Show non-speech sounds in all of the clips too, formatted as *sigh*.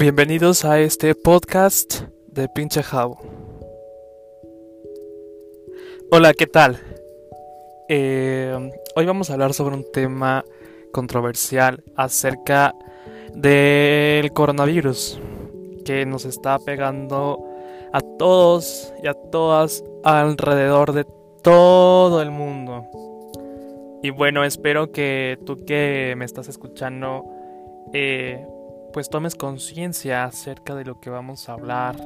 Bienvenidos a este podcast de Pinche Jabo. Hola, ¿qué tal? Eh, hoy vamos a hablar sobre un tema controversial acerca del coronavirus que nos está pegando a todos y a todas alrededor de todo el mundo. Y bueno, espero que tú que me estás escuchando, eh, pues tomes conciencia acerca de lo que vamos a hablar.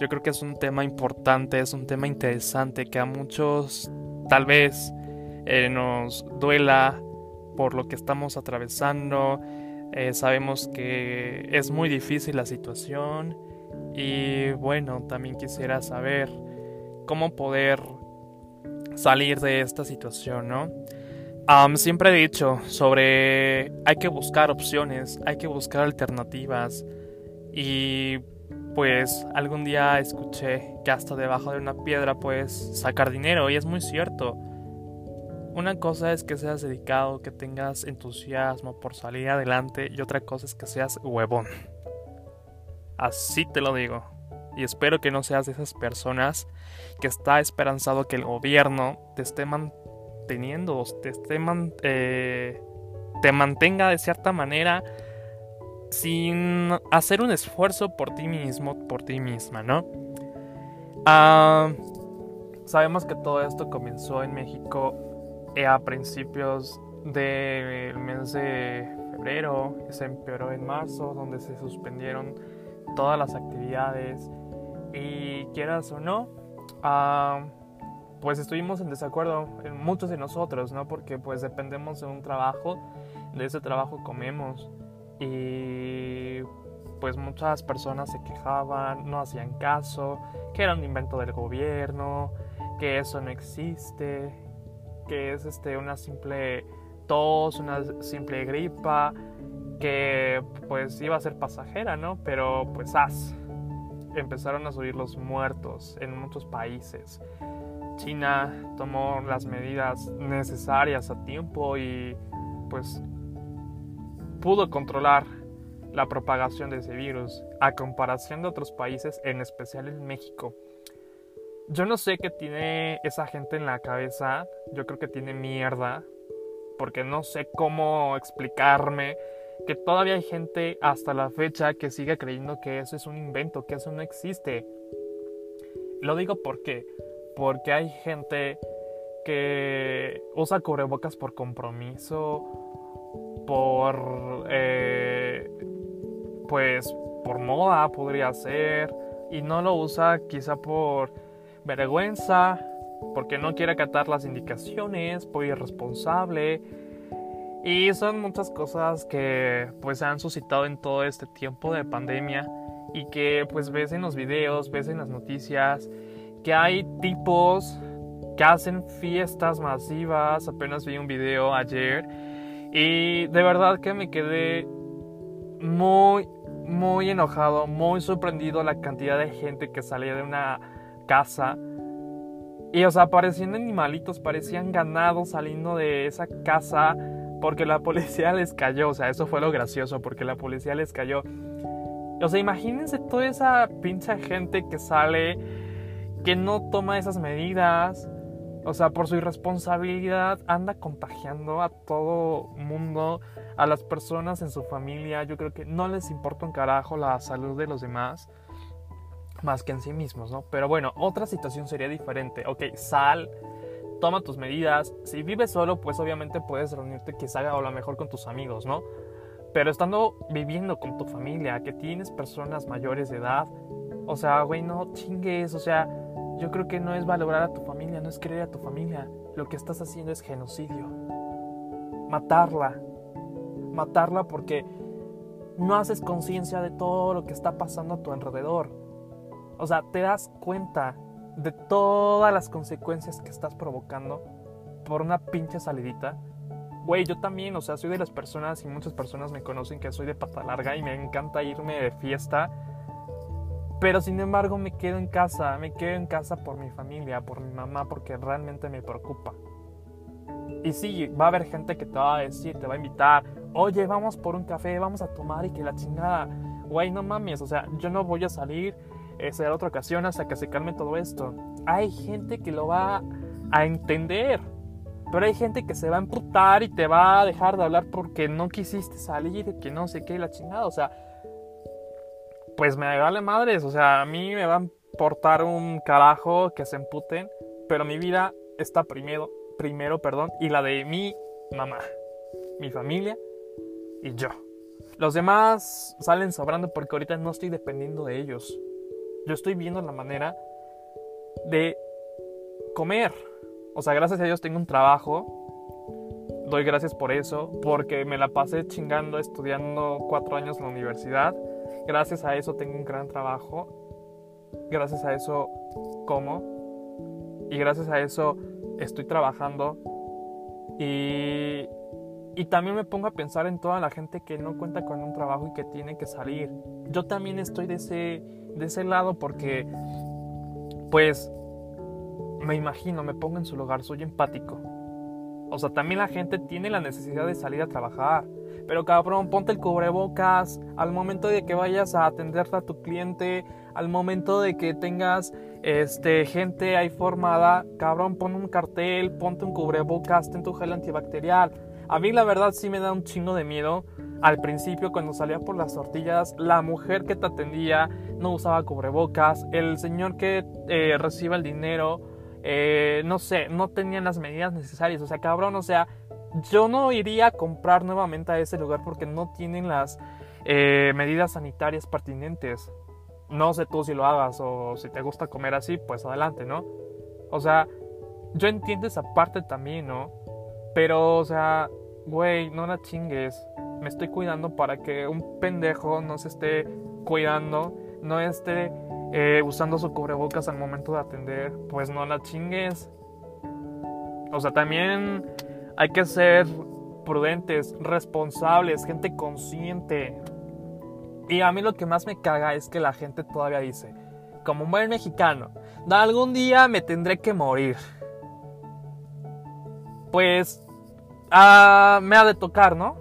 Yo creo que es un tema importante, es un tema interesante que a muchos tal vez eh, nos duela por lo que estamos atravesando. Eh, sabemos que es muy difícil la situación y bueno, también quisiera saber cómo poder salir de esta situación, ¿no? Siempre he dicho sobre hay que buscar opciones, hay que buscar alternativas y pues algún día escuché que hasta debajo de una piedra puedes sacar dinero y es muy cierto. Una cosa es que seas dedicado, que tengas entusiasmo por salir adelante y otra cosa es que seas huevón. Así te lo digo. Y espero que no seas de esas personas que está esperanzado que el gobierno te esté manteniendo, te, esté eh, te mantenga de cierta manera sin hacer un esfuerzo por ti mismo, por ti misma, ¿no? Ah, sabemos que todo esto comenzó en México eh, a principios del mes de febrero, se empeoró en marzo, donde se suspendieron todas las actividades y quieras o no, ah, pues estuvimos en desacuerdo, muchos de nosotros, ¿no? Porque pues dependemos de un trabajo, de ese trabajo comemos y pues muchas personas se quejaban, no hacían caso, que era un invento del gobierno, que eso no existe, que es este una simple tos, una simple gripa, que pues iba a ser pasajera, ¿no? Pero pues as empezaron a subir los muertos en muchos países. China tomó las medidas necesarias a tiempo y pues pudo controlar la propagación de ese virus a comparación de otros países, en especial en México. Yo no sé qué tiene esa gente en la cabeza, yo creo que tiene mierda, porque no sé cómo explicarme que todavía hay gente hasta la fecha que sigue creyendo que eso es un invento, que eso no existe. Lo digo porque, porque hay gente que usa cubrebocas por compromiso, por, eh, pues, por moda podría ser, y no lo usa quizá por vergüenza, porque no quiere acatar las indicaciones, por irresponsable. Y son muchas cosas que pues han suscitado en todo este tiempo de pandemia y que pues ves en los videos, ves en las noticias que hay tipos que hacen fiestas masivas, apenas vi un video ayer y de verdad que me quedé muy muy enojado, muy sorprendido la cantidad de gente que salía de una casa. Y o sea, parecían animalitos, parecían ganados saliendo de esa casa porque la policía les cayó, o sea, eso fue lo gracioso, porque la policía les cayó. O sea, imagínense toda esa pincha gente que sale, que no toma esas medidas, o sea, por su irresponsabilidad anda contagiando a todo mundo, a las personas en su familia. Yo creo que no les importa un carajo la salud de los demás, más que en sí mismos, ¿no? Pero bueno, otra situación sería diferente. Ok, sal, toma tus medidas. Si vives solo, pues obviamente puedes reunirte quizá a lo mejor con tus amigos, ¿no? Pero estando viviendo con tu familia, que tienes personas mayores de edad, o sea, güey, no chingues, o sea, yo creo que no es valorar a tu familia, no es querer a tu familia. Lo que estás haciendo es genocidio. Matarla. Matarla porque no haces conciencia de todo lo que está pasando a tu alrededor. O sea, te das cuenta de todas las consecuencias que estás provocando por una pinche salidita. Güey, yo también, o sea, soy de las personas y muchas personas me conocen que soy de pata larga y me encanta irme de fiesta. Pero sin embargo me quedo en casa, me quedo en casa por mi familia, por mi mamá, porque realmente me preocupa. Y sí, va a haber gente que te va a decir, te va a invitar, oye, vamos por un café, vamos a tomar y que la chingada. güey, no mames, o sea, yo no voy a salir, eh, será otra ocasión hasta que se calme todo esto. Hay gente que lo va a entender, pero hay gente que se va a emputar y te va a dejar de hablar porque no quisiste salir, que no sé qué, la chingada, o sea, pues me vale madres, o sea, a mí me va a importar un carajo que se emputen, pero mi vida está primero, primero, perdón, y la de mi mamá, mi familia y yo. Los demás salen sobrando porque ahorita no estoy dependiendo de ellos. Yo estoy viendo la manera de comer. O sea, gracias a Dios tengo un trabajo. Doy gracias por eso, porque me la pasé chingando estudiando cuatro años en la universidad. Gracias a eso tengo un gran trabajo. Gracias a eso como. Y gracias a eso estoy trabajando. Y y también me pongo a pensar en toda la gente que no cuenta con un trabajo y que tiene que salir. Yo también estoy de ese, de ese lado porque, pues, me imagino, me pongo en su lugar, soy empático. O sea, también la gente tiene la necesidad de salir a trabajar. Pero cabrón, ponte el cubrebocas al momento de que vayas a atender a tu cliente, al momento de que tengas este, gente ahí formada, cabrón, pon un cartel, ponte un cubrebocas, ten tu gel antibacterial. A mí la verdad sí me da un chingo de miedo. Al principio cuando salía por las tortillas, la mujer que te atendía no usaba cubrebocas, el señor que eh, el dinero, eh, no sé, no tenían las medidas necesarias. O sea, cabrón, o sea, yo no iría a comprar nuevamente a ese lugar porque no tienen las eh, medidas sanitarias pertinentes. No sé tú si lo hagas o si te gusta comer así, pues adelante, ¿no? O sea, yo entiendo esa parte también, ¿no? Pero, o sea, güey, no la chingues. Me estoy cuidando para que un pendejo no se esté cuidando, no esté eh, usando su cubrebocas al momento de atender. Pues no la chingues. O sea, también hay que ser prudentes, responsables, gente consciente. Y a mí lo que más me caga es que la gente todavía dice, como un buen mexicano, algún día me tendré que morir. Pues ah, me ha de tocar, ¿no?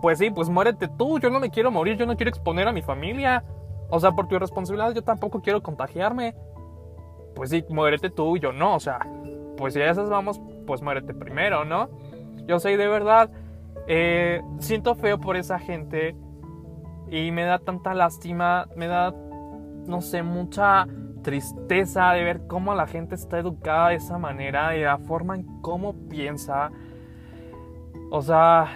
Pues sí, pues muérete tú, yo no me quiero morir, yo no quiero exponer a mi familia. O sea, por tu responsabilidad yo tampoco quiero contagiarme. Pues sí, muérete tú, yo no, o sea, pues si a esas vamos, pues muérete primero, ¿no? Yo sé, de verdad, eh, siento feo por esa gente y me da tanta lástima, me da, no sé, mucha tristeza de ver cómo la gente está educada de esa manera y la forma en cómo piensa. O sea,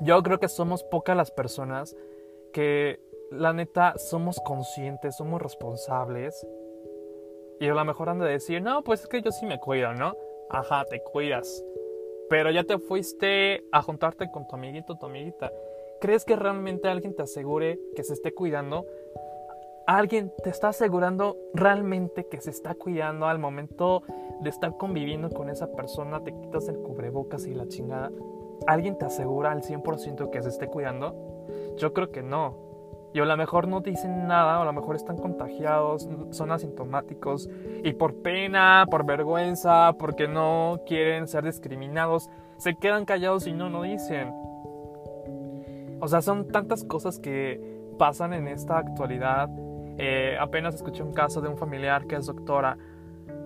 yo creo que somos pocas las personas que la neta somos conscientes, somos responsables. Y a lo mejor han de decir, no, pues es que yo sí me cuido, ¿no? Ajá, te cuidas. Pero ya te fuiste a juntarte con tu amiguito, tu amiguita. ¿Crees que realmente alguien te asegure que se esté cuidando? ¿Alguien te está asegurando realmente que se está cuidando al momento de estar conviviendo con esa persona? Te quitas el cubrebocas y la chingada. ¿Alguien te asegura al 100% que se esté cuidando? Yo creo que no. Y a lo mejor no dicen nada, o a lo mejor están contagiados, son asintomáticos, y por pena, por vergüenza, porque no quieren ser discriminados, se quedan callados y no, no dicen. O sea, son tantas cosas que pasan en esta actualidad. Eh, apenas escuché un caso de un familiar que es doctora,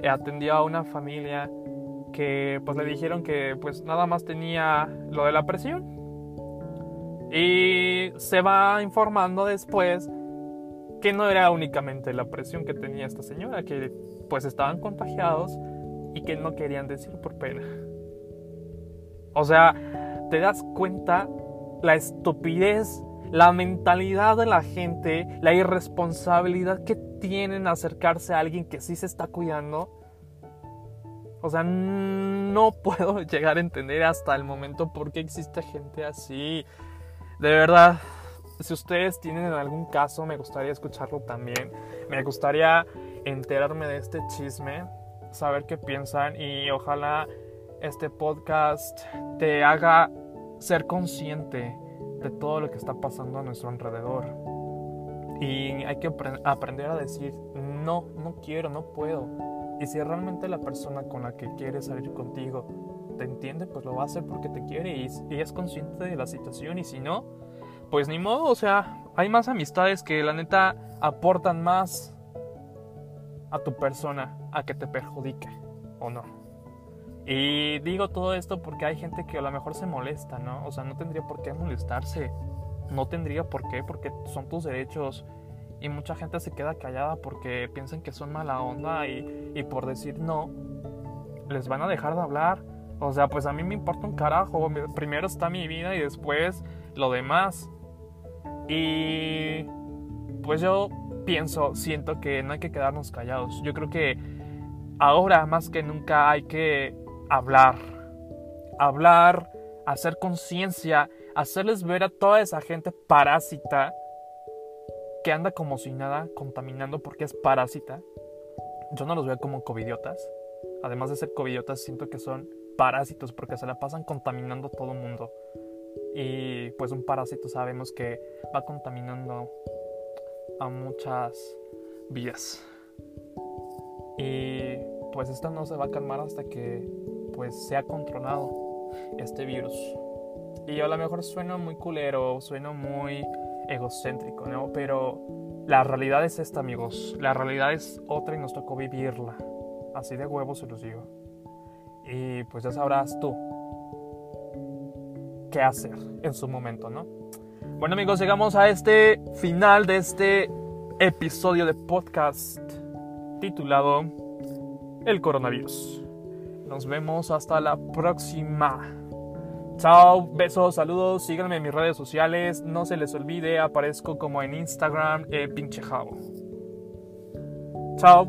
eh, atendió a una familia que pues le dijeron que pues nada más tenía lo de la presión y se va informando después que no era únicamente la presión que tenía esta señora, que pues estaban contagiados y que no querían decir por pena. O sea, te das cuenta la estupidez, la mentalidad de la gente, la irresponsabilidad que tienen acercarse a alguien que sí se está cuidando. O sea, no puedo *laughs* llegar a entender hasta el momento por qué existe gente así. De verdad, si ustedes tienen algún caso, me gustaría escucharlo también. Me gustaría enterarme de este chisme, saber qué piensan y ojalá este podcast te haga ser consciente de todo lo que está pasando a nuestro alrededor. Y hay que aprender a decir, no, no quiero, no puedo. Y si realmente la persona con la que quieres salir contigo te entiende, pues lo va a hacer porque te quiere y, es consciente de la situación. Y si no, pues ni modo, o sea, hay más amistades que la neta aportan más a tu persona a que te perjudique o no. Y digo todo esto porque hay gente que a lo mejor se molesta, ¿no? O sea, no tendría por qué molestarse. No tendría por qué, porque son tus derechos. Y mucha gente se queda callada porque piensan que son mala onda y, y por decir no, les van a dejar de hablar. O sea, pues a mí me importa un carajo. Primero está mi vida y después lo demás. Y pues yo pienso, siento que no hay que quedarnos callados. Yo creo que ahora más que nunca hay que hablar. Hablar, hacer conciencia, hacerles ver a toda esa gente parásita que anda como si nada contaminando porque es parásita. Yo no los veo como covidiotas. Además de ser covidiotas, siento que son parásitos porque se la pasan contaminando todo el mundo. Y pues un parásito sabemos que va contaminando a muchas vías. Y pues esto no se va a calmar hasta que pues sea controlado este virus. Y a lo mejor suena muy culero, suena muy egocéntrico, ¿no? Pero la realidad es esta, amigos. La realidad es otra y nos tocó vivirla. Así de huevos se los digo. Y pues ya sabrás tú qué hacer en su momento, ¿no? Bueno amigos, llegamos a este final de este episodio de podcast titulado El coronavirus. Nos vemos hasta la próxima. Chao, besos, saludos, síganme en mis redes sociales, no se les olvide, aparezco como en Instagram, eh, pinche jabo. Chao.